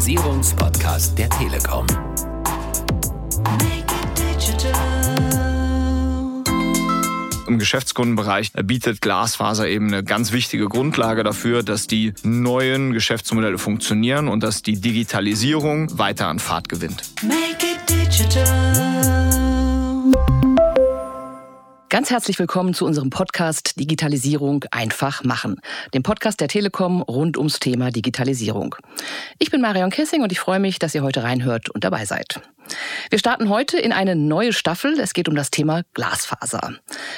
Digitalisierungspodcast der Telekom. Im Geschäftskundenbereich bietet Glasfaser eben eine ganz wichtige Grundlage dafür, dass die neuen Geschäftsmodelle funktionieren und dass die Digitalisierung weiter an Fahrt gewinnt. Ganz herzlich willkommen zu unserem Podcast Digitalisierung einfach machen, dem Podcast der Telekom rund ums Thema Digitalisierung. Ich bin Marion Kessing und ich freue mich, dass ihr heute reinhört und dabei seid. Wir starten heute in eine neue Staffel. Es geht um das Thema Glasfaser.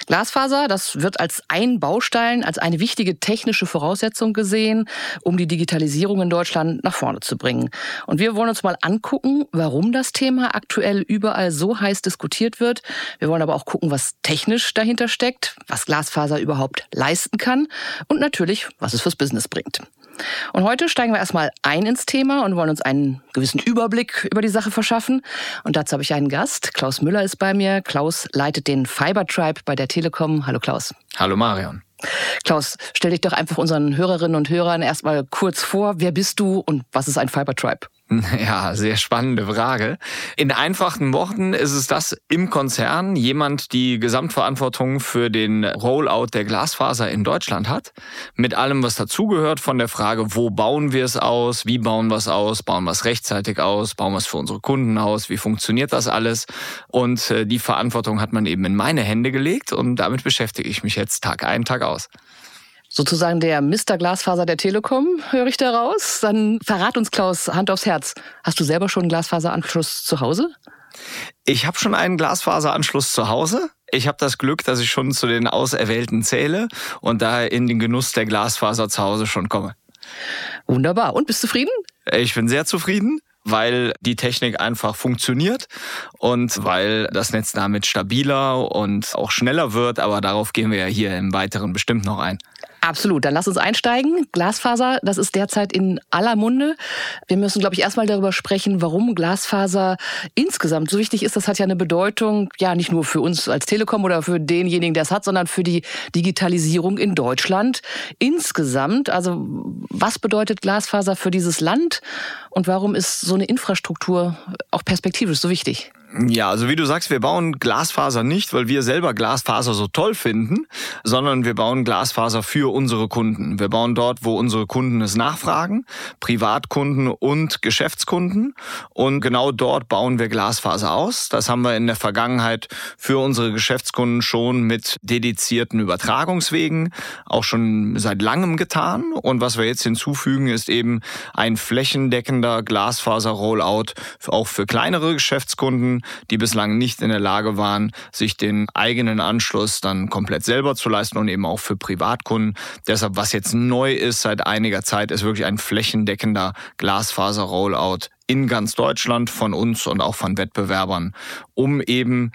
Glasfaser, das wird als ein Baustein, als eine wichtige technische Voraussetzung gesehen, um die Digitalisierung in Deutschland nach vorne zu bringen. Und wir wollen uns mal angucken, warum das Thema aktuell überall so heiß diskutiert wird. Wir wollen aber auch gucken, was technisch dahinter steckt, was Glasfaser überhaupt leisten kann und natürlich, was es fürs Business bringt. Und heute steigen wir erstmal ein ins Thema und wollen uns einen gewissen Überblick über die Sache verschaffen. Und dazu habe ich einen Gast. Klaus Müller ist bei mir. Klaus leitet den Fiber Tribe bei der Telekom. Hallo Klaus. Hallo Marion. Klaus, stell dich doch einfach unseren Hörerinnen und Hörern erstmal kurz vor. Wer bist du und was ist ein Fiber Tribe? Ja, sehr spannende Frage. In einfachen Worten ist es das im Konzern jemand die Gesamtverantwortung für den Rollout der Glasfaser in Deutschland hat. Mit allem, was dazugehört von der Frage, wo bauen wir es aus, wie bauen wir es aus, bauen wir es rechtzeitig aus, bauen wir es für unsere Kunden aus, wie funktioniert das alles. Und äh, die Verantwortung hat man eben in meine Hände gelegt und damit beschäftige ich mich jetzt Tag ein, Tag aus sozusagen der Mr. Glasfaser der Telekom, höre ich daraus. Dann verrat uns, Klaus, Hand aufs Herz. Hast du selber schon einen Glasfaseranschluss zu Hause? Ich habe schon einen Glasfaseranschluss zu Hause. Ich habe das Glück, dass ich schon zu den Auserwählten zähle und daher in den Genuss der Glasfaser zu Hause schon komme. Wunderbar. Und bist du zufrieden? Ich bin sehr zufrieden weil die Technik einfach funktioniert und weil das Netz damit stabiler und auch schneller wird. Aber darauf gehen wir ja hier im Weiteren bestimmt noch ein. Absolut. Dann lass uns einsteigen. Glasfaser, das ist derzeit in aller Munde. Wir müssen, glaube ich, erstmal darüber sprechen, warum Glasfaser insgesamt so wichtig ist. Das hat ja eine Bedeutung, ja, nicht nur für uns als Telekom oder für denjenigen, der es hat, sondern für die Digitalisierung in Deutschland insgesamt. Also, was bedeutet Glasfaser für dieses Land und warum ist so eine Infrastruktur auch perspektivisch so wichtig? Ja, also wie du sagst, wir bauen Glasfaser nicht, weil wir selber Glasfaser so toll finden, sondern wir bauen Glasfaser für unsere Kunden. Wir bauen dort, wo unsere Kunden es nachfragen, Privatkunden und Geschäftskunden. Und genau dort bauen wir Glasfaser aus. Das haben wir in der Vergangenheit für unsere Geschäftskunden schon mit dedizierten Übertragungswegen auch schon seit langem getan. Und was wir jetzt hinzufügen, ist eben ein flächendeckender Glasfaser-Rollout auch für kleinere Geschäftskunden die bislang nicht in der Lage waren, sich den eigenen Anschluss dann komplett selber zu leisten und eben auch für Privatkunden. Deshalb, was jetzt neu ist seit einiger Zeit, ist wirklich ein flächendeckender Glasfaser-Rollout in ganz Deutschland von uns und auch von Wettbewerbern, um eben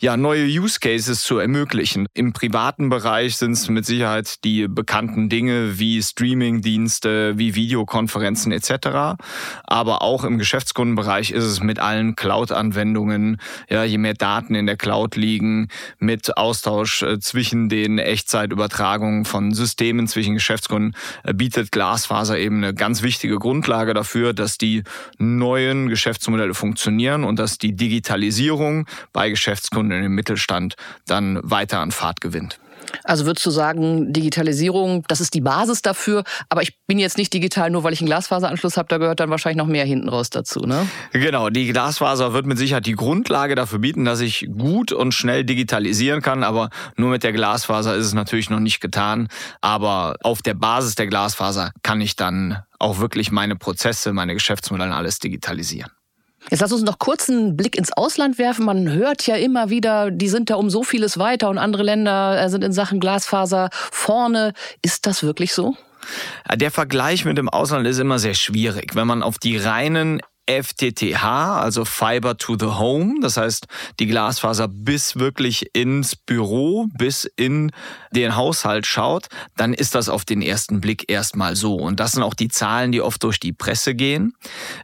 ja, neue Use Cases zu ermöglichen. Im privaten Bereich sind es mit Sicherheit die bekannten Dinge wie Streaming-Dienste, wie Videokonferenzen etc. Aber auch im Geschäftskundenbereich ist es mit allen Cloud-Anwendungen, ja, je mehr Daten in der Cloud liegen, mit Austausch äh, zwischen den Echtzeitübertragungen von Systemen zwischen Geschäftskunden, äh, bietet Glasfaser eben eine ganz wichtige Grundlage dafür, dass die neuen Geschäftsmodelle funktionieren und dass die Digitalisierung bei Geschäftskunden und in dem Mittelstand dann weiter an Fahrt gewinnt. Also würdest du sagen, Digitalisierung, das ist die Basis dafür, aber ich bin jetzt nicht digital, nur weil ich einen Glasfaseranschluss habe, da gehört dann wahrscheinlich noch mehr hinten raus dazu, ne? Genau, die Glasfaser wird mit Sicherheit die Grundlage dafür bieten, dass ich gut und schnell digitalisieren kann, aber nur mit der Glasfaser ist es natürlich noch nicht getan, aber auf der Basis der Glasfaser kann ich dann auch wirklich meine Prozesse, meine Geschäftsmodelle alles digitalisieren. Jetzt lass uns noch kurz einen Blick ins Ausland werfen. Man hört ja immer wieder, die sind da um so vieles weiter und andere Länder äh, sind in Sachen Glasfaser vorne. Ist das wirklich so? Der Vergleich mit dem Ausland ist immer sehr schwierig. Wenn man auf die reinen FTTH, also Fiber to the Home, das heißt die Glasfaser bis wirklich ins Büro, bis in den Haushalt schaut, dann ist das auf den ersten Blick erstmal so. Und das sind auch die Zahlen, die oft durch die Presse gehen.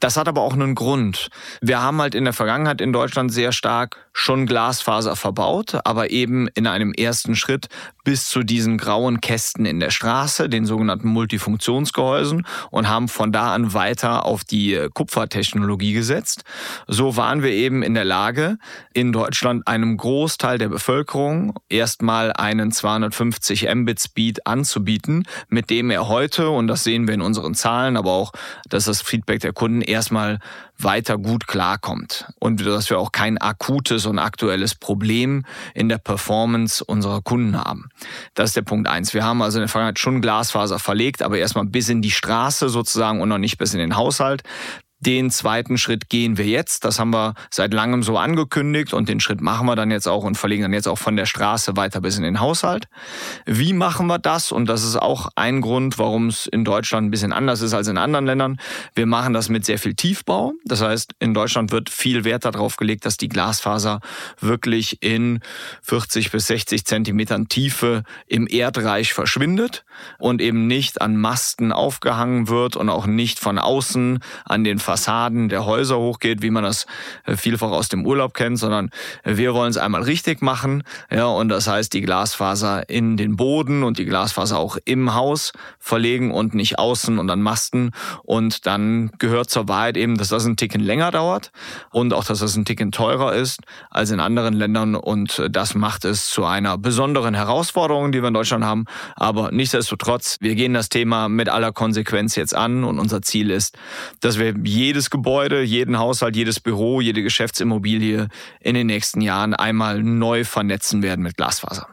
Das hat aber auch einen Grund. Wir haben halt in der Vergangenheit in Deutschland sehr stark schon Glasfaser verbaut, aber eben in einem ersten Schritt bis zu diesen grauen Kästen in der Straße, den sogenannten Multifunktionsgehäusen und haben von da an weiter auf die Kupfertechnologie gesetzt. So waren wir eben in der Lage, in Deutschland einem Großteil der Bevölkerung erstmal einen 250 Mbit Speed anzubieten, mit dem er heute, und das sehen wir in unseren Zahlen, aber auch, dass das Feedback der Kunden erstmal weiter gut klarkommt und dass wir auch kein akutes und aktuelles Problem in der Performance unserer Kunden haben. Das ist der Punkt eins. Wir haben also in der Vergangenheit schon Glasfaser verlegt, aber erstmal bis in die Straße sozusagen und noch nicht bis in den Haushalt. Den zweiten Schritt gehen wir jetzt. Das haben wir seit langem so angekündigt und den Schritt machen wir dann jetzt auch und verlegen dann jetzt auch von der Straße weiter bis in den Haushalt. Wie machen wir das? Und das ist auch ein Grund, warum es in Deutschland ein bisschen anders ist als in anderen Ländern. Wir machen das mit sehr viel Tiefbau. Das heißt, in Deutschland wird viel Wert darauf gelegt, dass die Glasfaser wirklich in 40 bis 60 Zentimetern Tiefe im Erdreich verschwindet und eben nicht an Masten aufgehangen wird und auch nicht von außen an den Fassaden der Häuser hochgeht, wie man das äh, vielfach aus dem Urlaub kennt, sondern wir wollen es einmal richtig machen. Ja, und das heißt, die Glasfaser in den Boden und die Glasfaser auch im Haus verlegen und nicht außen und an Masten. Und dann gehört zur Wahrheit eben, dass das ein Ticken länger dauert und auch, dass das ein Ticken teurer ist als in anderen Ländern. Und das macht es zu einer besonderen Herausforderung, die wir in Deutschland haben. Aber nichtsdestotrotz, wir gehen das Thema mit aller Konsequenz jetzt an und unser Ziel ist, dass wir jedes Gebäude, jeden Haushalt, jedes Büro, jede Geschäftsimmobilie in den nächsten Jahren einmal neu vernetzen werden mit Glasfaser.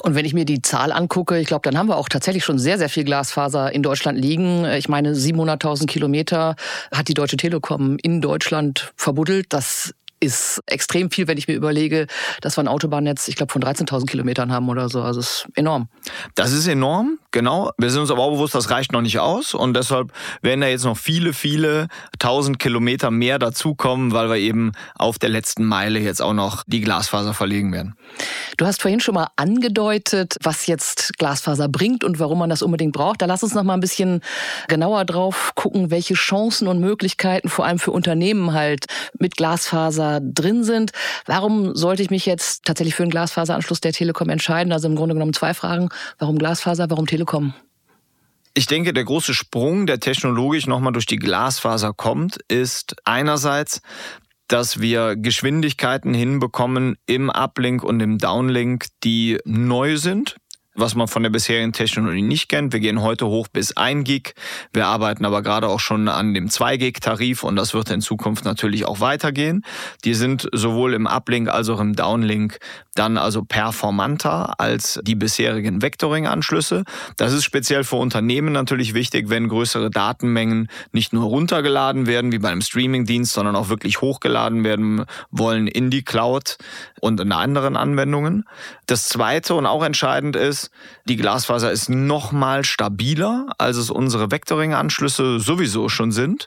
Und wenn ich mir die Zahl angucke, ich glaube, dann haben wir auch tatsächlich schon sehr, sehr viel Glasfaser in Deutschland liegen. Ich meine, 700.000 Kilometer hat die Deutsche Telekom in Deutschland verbuddelt. Das ist extrem viel, wenn ich mir überlege, dass wir ein Autobahnnetz, ich glaube, von 13.000 Kilometern haben oder so. Also es ist enorm. Das ist enorm, genau. Wir sind uns aber auch bewusst, das reicht noch nicht aus und deshalb werden da jetzt noch viele, viele tausend Kilometer mehr dazukommen, weil wir eben auf der letzten Meile jetzt auch noch die Glasfaser verlegen werden. Du hast vorhin schon mal angedeutet, was jetzt Glasfaser bringt und warum man das unbedingt braucht. Da lass uns noch mal ein bisschen genauer drauf gucken, welche Chancen und Möglichkeiten vor allem für Unternehmen halt mit Glasfaser drin sind. Warum sollte ich mich jetzt tatsächlich für einen Glasfaseranschluss der Telekom entscheiden? Also im Grunde genommen zwei Fragen. Warum Glasfaser, warum Telekom? Ich denke, der große Sprung, der technologisch nochmal durch die Glasfaser kommt, ist einerseits, dass wir Geschwindigkeiten hinbekommen im Uplink und im Downlink, die neu sind, was man von der bisherigen Technologie nicht kennt. Wir gehen heute hoch bis 1 Gig. Wir arbeiten aber gerade auch schon an dem 2 Gig Tarif und das wird in Zukunft natürlich auch weitergehen. Die sind sowohl im Uplink als auch im Downlink dann also performanter als die bisherigen Vectoring-Anschlüsse. Das ist speziell für Unternehmen natürlich wichtig, wenn größere Datenmengen nicht nur runtergeladen werden wie bei einem Streaming-Dienst, sondern auch wirklich hochgeladen werden wollen in die Cloud und in anderen Anwendungen. Das zweite und auch entscheidend ist, die Glasfaser ist noch mal stabiler, als es unsere Vectoring-Anschlüsse sowieso schon sind.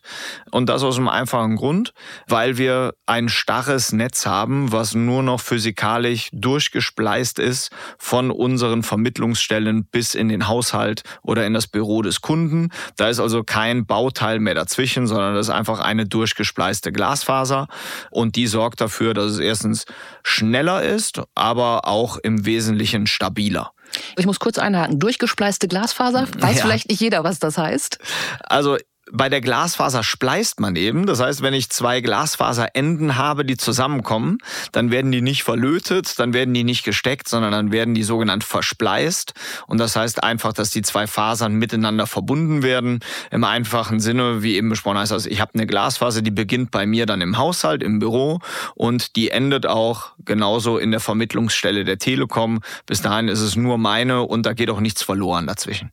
Und das aus einem einfachen Grund, weil wir ein starres Netz haben, was nur noch physikalisch durchgespleist ist von unseren Vermittlungsstellen bis in den Haushalt oder in das Büro des Kunden. Da ist also kein Bauteil mehr dazwischen, sondern das ist einfach eine durchgespleiste Glasfaser. Und die sorgt dafür, dass es erstens schneller ist, aber auch im Wesentlichen stabiler. Ich muss kurz einhaken. Durchgespleiste Glasfaser, weiß ja. vielleicht nicht jeder, was das heißt. Also bei der Glasfaser spleißt man eben. Das heißt, wenn ich zwei Glasfaserenden habe, die zusammenkommen, dann werden die nicht verlötet, dann werden die nicht gesteckt, sondern dann werden die sogenannt verspleist. Und das heißt einfach, dass die zwei Fasern miteinander verbunden werden. Im einfachen Sinne, wie eben besprochen heißt das, ich habe eine Glasfaser, die beginnt bei mir dann im Haushalt, im Büro und die endet auch genauso in der Vermittlungsstelle der Telekom. Bis dahin ist es nur meine und da geht auch nichts verloren dazwischen.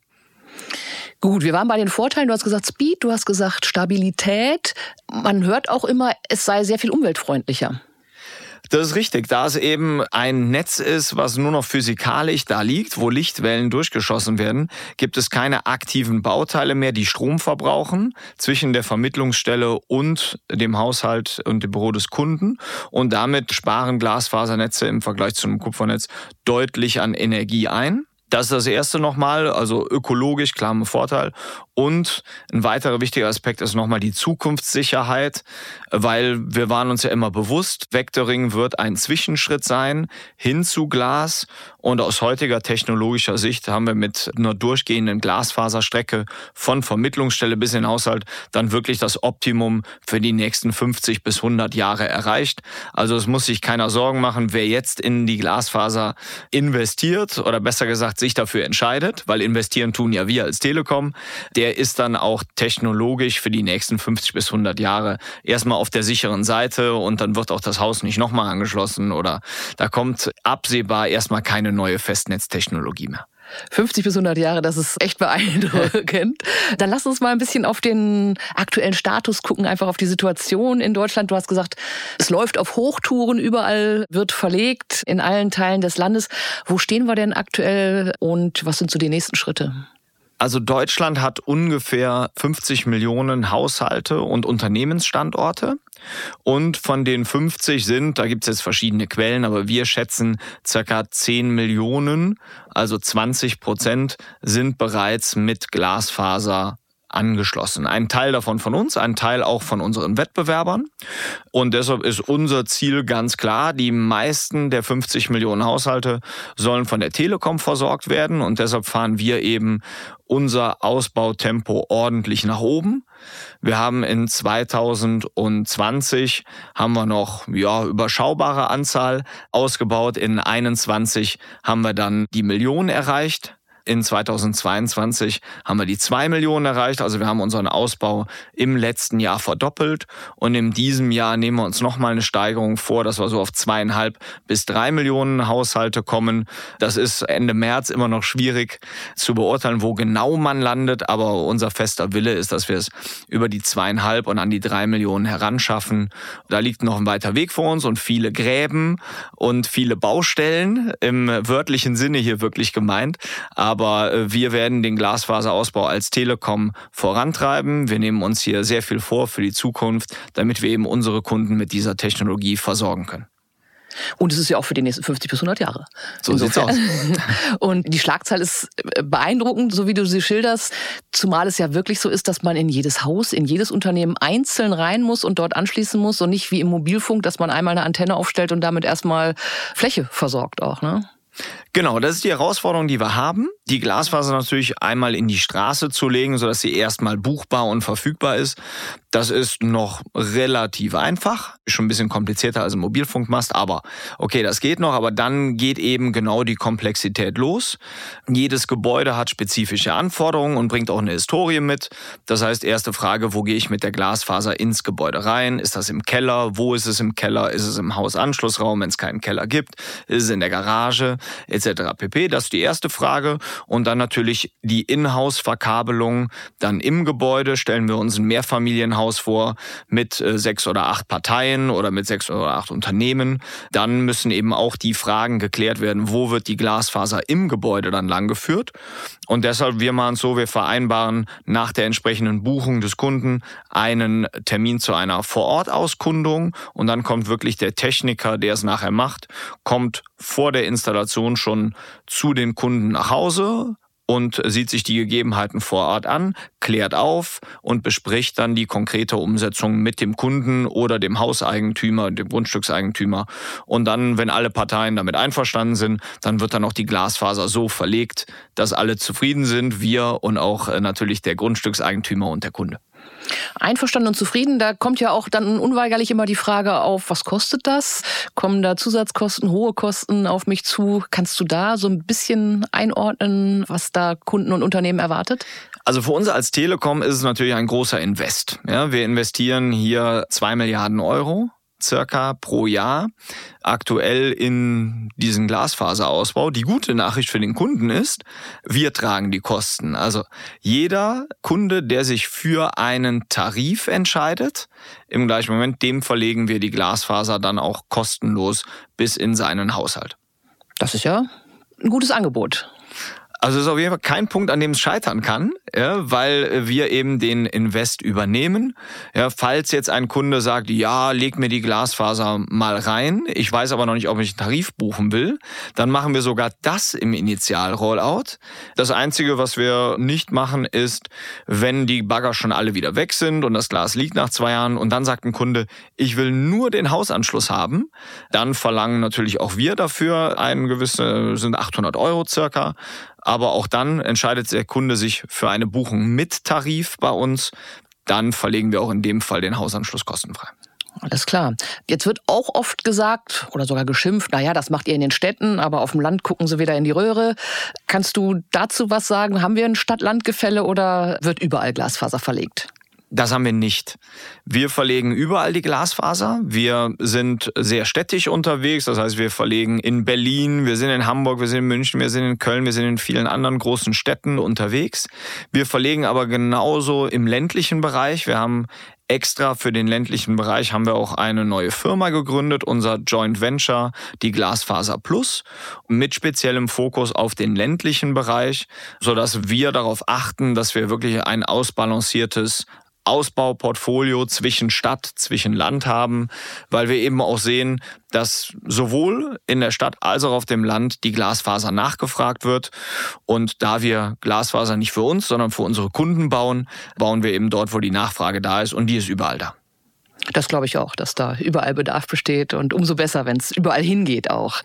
Gut, wir waren bei den Vorteilen. Du hast gesagt Speed, du hast gesagt Stabilität. Man hört auch immer, es sei sehr viel umweltfreundlicher. Das ist richtig. Da es eben ein Netz ist, was nur noch physikalisch da liegt, wo Lichtwellen durchgeschossen werden, gibt es keine aktiven Bauteile mehr, die Strom verbrauchen zwischen der Vermittlungsstelle und dem Haushalt und dem Büro des Kunden. Und damit sparen Glasfasernetze im Vergleich zu einem Kupfernetz deutlich an Energie ein. Das ist das erste nochmal, also ökologisch, klar ein Vorteil. Und ein weiterer wichtiger Aspekt ist nochmal die Zukunftssicherheit, weil wir waren uns ja immer bewusst, Vectoring wird ein Zwischenschritt sein hin zu Glas. Und aus heutiger technologischer Sicht haben wir mit einer durchgehenden Glasfaserstrecke von Vermittlungsstelle bis in Haushalt dann wirklich das Optimum für die nächsten 50 bis 100 Jahre erreicht. Also es muss sich keiner Sorgen machen, wer jetzt in die Glasfaser investiert oder besser gesagt sich dafür entscheidet, weil investieren tun ja wir als Telekom, der ist dann auch technologisch für die nächsten 50 bis 100 Jahre erstmal auf der sicheren Seite und dann wird auch das Haus nicht nochmal angeschlossen oder da kommt absehbar erstmal keine neue Festnetztechnologie mehr. 50 bis 100 Jahre, das ist echt beeindruckend. Dann lass uns mal ein bisschen auf den aktuellen Status gucken, einfach auf die Situation in Deutschland. Du hast gesagt, es läuft auf Hochtouren, überall wird verlegt, in allen Teilen des Landes. Wo stehen wir denn aktuell und was sind so die nächsten Schritte? Also Deutschland hat ungefähr 50 Millionen Haushalte und Unternehmensstandorte. Und von den 50 sind, da gibt es jetzt verschiedene Quellen, aber wir schätzen circa 10 Millionen, also 20 Prozent sind bereits mit Glasfaser angeschlossen. Ein Teil davon von uns, ein Teil auch von unseren Wettbewerbern. Und deshalb ist unser Ziel ganz klar, die meisten der 50 Millionen Haushalte sollen von der Telekom versorgt werden. Und deshalb fahren wir eben unser Ausbautempo ordentlich nach oben. Wir haben in 2020 haben wir noch ja überschaubare Anzahl ausgebaut. In 21 haben wir dann die Million erreicht. In 2022 haben wir die zwei Millionen erreicht. Also wir haben unseren Ausbau im letzten Jahr verdoppelt. Und in diesem Jahr nehmen wir uns nochmal eine Steigerung vor, dass wir so auf zweieinhalb bis drei Millionen Haushalte kommen. Das ist Ende März immer noch schwierig zu beurteilen, wo genau man landet. Aber unser fester Wille ist, dass wir es über die zweieinhalb und an die drei Millionen heranschaffen. Da liegt noch ein weiter Weg vor uns und viele Gräben und viele Baustellen im wörtlichen Sinne hier wirklich gemeint. Aber äh, wir werden den Glasfaserausbau als Telekom vorantreiben. Wir nehmen uns hier sehr viel vor für die Zukunft, damit wir eben unsere Kunden mit dieser Technologie versorgen können. Und es ist ja auch für die nächsten 50 bis 100 Jahre. So Insofern. sieht's aus. Und die Schlagzahl ist äh, beeindruckend, so wie du sie schilderst, zumal es ja wirklich so ist, dass man in jedes Haus, in jedes Unternehmen einzeln rein muss und dort anschließen muss und nicht wie im Mobilfunk, dass man einmal eine Antenne aufstellt und damit erstmal Fläche versorgt auch, ne? Genau, das ist die Herausforderung, die wir haben. Die Glasfaser natürlich einmal in die Straße zu legen, sodass sie erstmal buchbar und verfügbar ist. Das ist noch relativ einfach. Schon ein bisschen komplizierter als ein Mobilfunkmast, aber okay, das geht noch. Aber dann geht eben genau die Komplexität los. Jedes Gebäude hat spezifische Anforderungen und bringt auch eine Historie mit. Das heißt, erste Frage, wo gehe ich mit der Glasfaser ins Gebäude rein? Ist das im Keller? Wo ist es im Keller? Ist es im Hausanschlussraum, wenn es keinen Keller gibt? Ist es in der Garage? Etc. pp. Das ist die erste Frage. Und dann natürlich die Inhouse-Verkabelung. Dann im Gebäude stellen wir uns ein Mehrfamilienhaus vor mit äh, sechs oder acht Parteien oder mit sechs oder acht Unternehmen. Dann müssen eben auch die Fragen geklärt werden, wo wird die Glasfaser im Gebäude dann langgeführt. Und deshalb, wir machen es so, wir vereinbaren nach der entsprechenden Buchung des Kunden einen Termin zu einer Vorortauskundung und dann kommt wirklich der Techniker, der es nachher macht, kommt vor der Installation schon zu den Kunden nach Hause, und sieht sich die Gegebenheiten vor Ort an, klärt auf und bespricht dann die konkrete Umsetzung mit dem Kunden oder dem Hauseigentümer, dem Grundstückseigentümer. Und dann, wenn alle Parteien damit einverstanden sind, dann wird dann auch die Glasfaser so verlegt, dass alle zufrieden sind, wir und auch äh, natürlich der Grundstückseigentümer und der Kunde. Einverstanden und zufrieden, da kommt ja auch dann unweigerlich immer die Frage auf, was kostet das? Kommen da Zusatzkosten, hohe Kosten auf mich zu? Kannst du da so ein bisschen einordnen, was da Kunden und Unternehmen erwartet? Also für uns als Telekom ist es natürlich ein großer Invest. Ja, wir investieren hier zwei Milliarden Euro circa pro Jahr aktuell in diesen Glasfaserausbau. Die gute Nachricht für den Kunden ist, wir tragen die Kosten. Also jeder Kunde, der sich für einen Tarif entscheidet, im gleichen Moment, dem verlegen wir die Glasfaser dann auch kostenlos bis in seinen Haushalt. Das ist ja ein gutes Angebot. Also es ist auf jeden Fall kein Punkt, an dem es scheitern kann, ja, weil wir eben den Invest übernehmen. Ja, falls jetzt ein Kunde sagt, ja, leg mir die Glasfaser mal rein, ich weiß aber noch nicht, ob ich einen Tarif buchen will, dann machen wir sogar das im Initial-Rollout. Das Einzige, was wir nicht machen, ist, wenn die Bagger schon alle wieder weg sind und das Glas liegt nach zwei Jahren und dann sagt ein Kunde, ich will nur den Hausanschluss haben, dann verlangen natürlich auch wir dafür einen gewissen, sind 800 Euro circa. Aber auch dann entscheidet der Kunde sich für eine Buchung mit Tarif bei uns. Dann verlegen wir auch in dem Fall den Hausanschluss kostenfrei. Alles klar. Jetzt wird auch oft gesagt oder sogar geschimpft, naja, das macht ihr in den Städten, aber auf dem Land gucken sie wieder in die Röhre. Kannst du dazu was sagen? Haben wir ein Stadt-Land-Gefälle oder wird überall Glasfaser verlegt? Das haben wir nicht. Wir verlegen überall die Glasfaser. Wir sind sehr städtisch unterwegs. Das heißt, wir verlegen in Berlin, wir sind in Hamburg, wir sind in München, wir sind in Köln, wir sind in vielen anderen großen Städten unterwegs. Wir verlegen aber genauso im ländlichen Bereich. Wir haben extra für den ländlichen Bereich haben wir auch eine neue Firma gegründet, unser Joint Venture, die Glasfaser Plus, mit speziellem Fokus auf den ländlichen Bereich, so dass wir darauf achten, dass wir wirklich ein ausbalanciertes Ausbauportfolio zwischen Stadt, zwischen Land haben, weil wir eben auch sehen, dass sowohl in der Stadt als auch auf dem Land die Glasfaser nachgefragt wird. Und da wir Glasfaser nicht für uns, sondern für unsere Kunden bauen, bauen wir eben dort, wo die Nachfrage da ist und die ist überall da. Das glaube ich auch, dass da überall Bedarf besteht und umso besser, wenn es überall hingeht auch.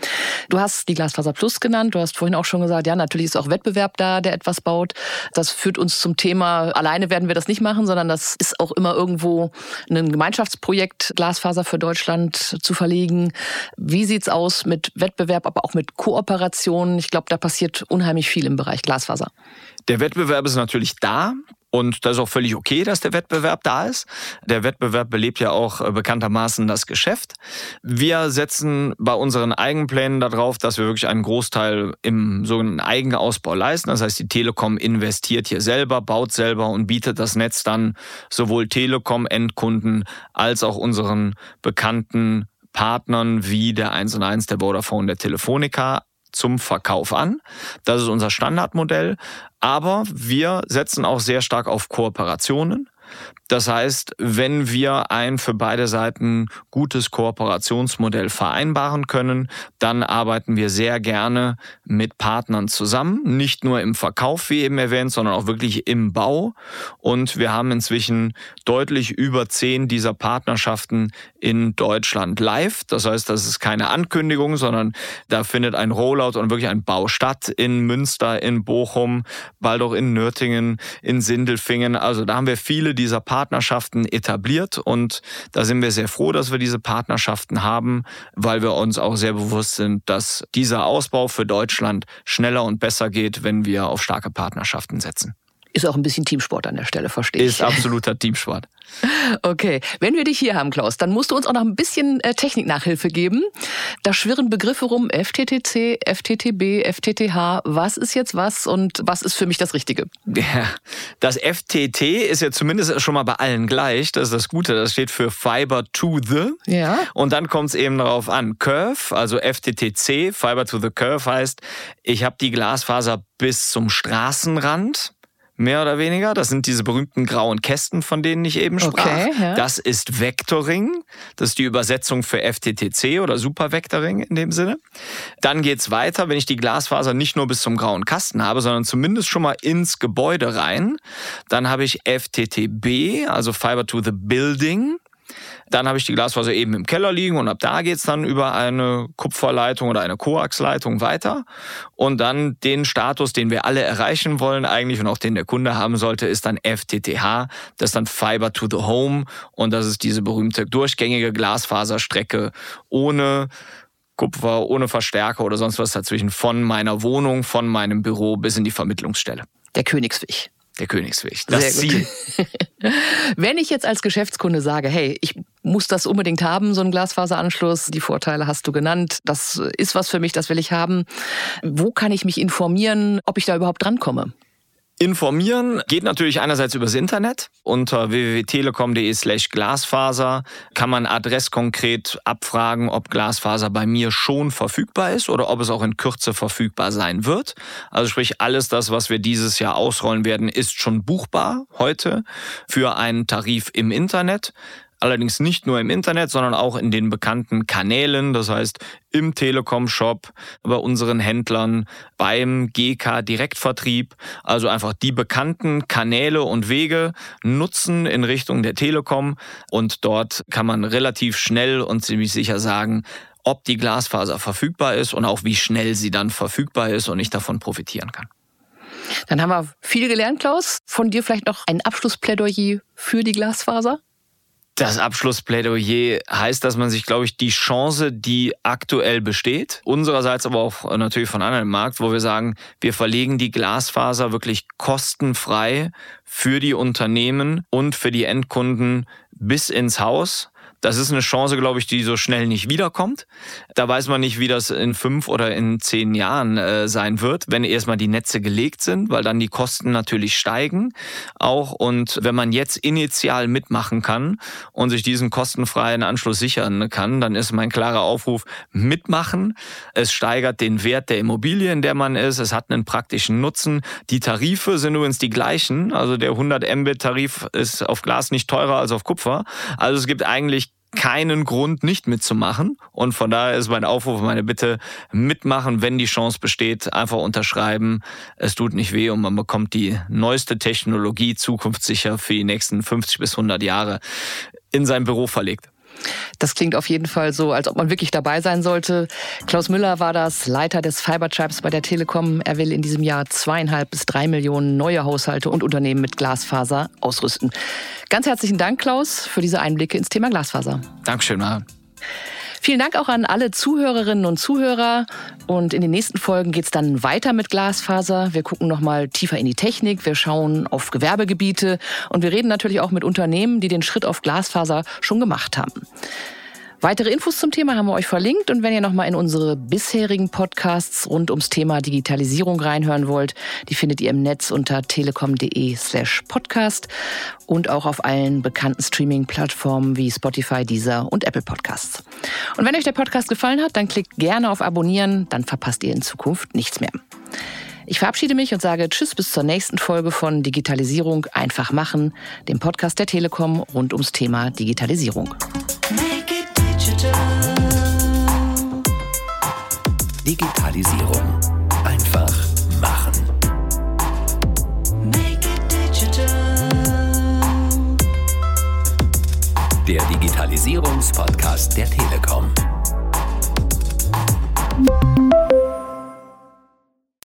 Du hast die Glasfaser Plus genannt, du hast vorhin auch schon gesagt, ja, natürlich ist auch Wettbewerb da, der etwas baut. Das führt uns zum Thema, alleine werden wir das nicht machen, sondern das ist auch immer irgendwo ein Gemeinschaftsprojekt, Glasfaser für Deutschland zu verlegen. Wie sieht's aus mit Wettbewerb, aber auch mit Kooperationen? Ich glaube, da passiert unheimlich viel im Bereich Glasfaser. Der Wettbewerb ist natürlich da. Und das ist auch völlig okay, dass der Wettbewerb da ist. Der Wettbewerb belebt ja auch äh, bekanntermaßen das Geschäft. Wir setzen bei unseren Eigenplänen darauf, dass wir wirklich einen Großteil im sogenannten Eigenausbau leisten. Das heißt, die Telekom investiert hier selber, baut selber und bietet das Netz dann sowohl Telekom-Endkunden als auch unseren bekannten Partnern wie der 1 und 1, der Vodafone, der Telefonica zum Verkauf an. Das ist unser Standardmodell. Aber wir setzen auch sehr stark auf Kooperationen. Das heißt, wenn wir ein für beide Seiten gutes Kooperationsmodell vereinbaren können, dann arbeiten wir sehr gerne mit Partnern zusammen, nicht nur im Verkauf, wie eben erwähnt, sondern auch wirklich im Bau. Und wir haben inzwischen deutlich über zehn dieser Partnerschaften in Deutschland live. Das heißt, das ist keine Ankündigung, sondern da findet ein Rollout und wirklich ein Bau statt in Münster, in Bochum, bald auch in Nürtingen, in Sindelfingen. Also da haben wir viele dieser Partnerschaften Partnerschaften etabliert und da sind wir sehr froh, dass wir diese Partnerschaften haben, weil wir uns auch sehr bewusst sind, dass dieser Ausbau für Deutschland schneller und besser geht, wenn wir auf starke Partnerschaften setzen. Ist auch ein bisschen Teamsport an der Stelle, verstehe ich. Ist absoluter Teamsport. Okay, wenn wir dich hier haben, Klaus, dann musst du uns auch noch ein bisschen äh, Techniknachhilfe geben. Da schwirren Begriffe rum, FTTC, FTTB, FTTH. Was ist jetzt was und was ist für mich das Richtige? Ja, das FTT ist ja zumindest schon mal bei allen gleich. Das ist das Gute. Das steht für Fiber to the. Ja. Und dann kommt es eben darauf an. Curve, also FTTC, Fiber to the Curve heißt, ich habe die Glasfaser bis zum Straßenrand mehr oder weniger. Das sind diese berühmten grauen Kästen, von denen ich eben sprach. Okay, ja. Das ist Vectoring. Das ist die Übersetzung für FTTC oder Supervectoring in dem Sinne. Dann geht's weiter, wenn ich die Glasfaser nicht nur bis zum grauen Kasten habe, sondern zumindest schon mal ins Gebäude rein. Dann habe ich FTTB, also Fiber to the Building. Dann habe ich die Glasfaser eben im Keller liegen und ab da geht's dann über eine Kupferleitung oder eine Koaxleitung weiter. Und dann den Status, den wir alle erreichen wollen eigentlich und auch den der Kunde haben sollte, ist dann FTTH. Das ist dann Fiber to the Home und das ist diese berühmte durchgängige Glasfaserstrecke ohne Kupfer, ohne Verstärker oder sonst was dazwischen von meiner Wohnung, von meinem Büro bis in die Vermittlungsstelle. Der Königsweg der Königsweg. Das Ziel. Wenn ich jetzt als Geschäftskunde sage, hey, ich muss das unbedingt haben, so ein Glasfaseranschluss, die Vorteile hast du genannt, das ist was für mich, das will ich haben. Wo kann ich mich informieren, ob ich da überhaupt drankomme? Informieren geht natürlich einerseits übers Internet. Unter www.telekom.de slash Glasfaser kann man adresskonkret abfragen, ob Glasfaser bei mir schon verfügbar ist oder ob es auch in Kürze verfügbar sein wird. Also sprich, alles das, was wir dieses Jahr ausrollen werden, ist schon buchbar heute für einen Tarif im Internet. Allerdings nicht nur im Internet, sondern auch in den bekannten Kanälen, das heißt im Telekom-Shop, bei unseren Händlern, beim GK Direktvertrieb. Also einfach die bekannten Kanäle und Wege nutzen in Richtung der Telekom und dort kann man relativ schnell und ziemlich sicher sagen, ob die Glasfaser verfügbar ist und auch wie schnell sie dann verfügbar ist und ich davon profitieren kann. Dann haben wir viel gelernt, Klaus. Von dir vielleicht noch ein Abschlussplädoyer für die Glasfaser? Das Abschlussplädoyer heißt, dass man sich, glaube ich, die Chance, die aktuell besteht, unsererseits aber auch natürlich von anderen im Markt, wo wir sagen, wir verlegen die Glasfaser wirklich kostenfrei für die Unternehmen und für die Endkunden bis ins Haus. Das ist eine Chance, glaube ich, die so schnell nicht wiederkommt. Da weiß man nicht, wie das in fünf oder in zehn Jahren äh, sein wird, wenn erstmal die Netze gelegt sind, weil dann die Kosten natürlich steigen auch. Und wenn man jetzt initial mitmachen kann und sich diesen kostenfreien Anschluss sichern kann, dann ist mein klarer Aufruf, mitmachen. Es steigert den Wert der Immobilie, in der man ist. Es hat einen praktischen Nutzen. Die Tarife sind übrigens die gleichen. Also der 100 Mbit Tarif ist auf Glas nicht teurer als auf Kupfer. Also es gibt eigentlich keinen Grund, nicht mitzumachen. Und von daher ist mein Aufruf, meine Bitte, mitmachen, wenn die Chance besteht, einfach unterschreiben. Es tut nicht weh und man bekommt die neueste Technologie zukunftssicher für die nächsten 50 bis 100 Jahre in sein Büro verlegt. Das klingt auf jeden Fall so, als ob man wirklich dabei sein sollte. Klaus Müller war das Leiter des Fibertribes bei der Telekom. Er will in diesem Jahr zweieinhalb bis drei Millionen neue Haushalte und Unternehmen mit Glasfaser ausrüsten. Ganz herzlichen Dank, Klaus, für diese Einblicke ins Thema Glasfaser. Dankeschön, Maren. Vielen Dank auch an alle Zuhörerinnen und Zuhörer. Und in den nächsten Folgen geht es dann weiter mit Glasfaser. Wir gucken nochmal tiefer in die Technik. Wir schauen auf Gewerbegebiete. Und wir reden natürlich auch mit Unternehmen, die den Schritt auf Glasfaser schon gemacht haben. Weitere Infos zum Thema haben wir euch verlinkt und wenn ihr nochmal in unsere bisherigen Podcasts rund ums Thema Digitalisierung reinhören wollt, die findet ihr im Netz unter telekom.de slash podcast und auch auf allen bekannten Streaming-Plattformen wie Spotify, Deezer und Apple Podcasts. Und wenn euch der Podcast gefallen hat, dann klickt gerne auf Abonnieren, dann verpasst ihr in Zukunft nichts mehr. Ich verabschiede mich und sage Tschüss bis zur nächsten Folge von Digitalisierung einfach machen, dem Podcast der Telekom rund ums Thema Digitalisierung. Digitalisierung. Einfach machen. Der Digitalisierungspodcast der Telekom.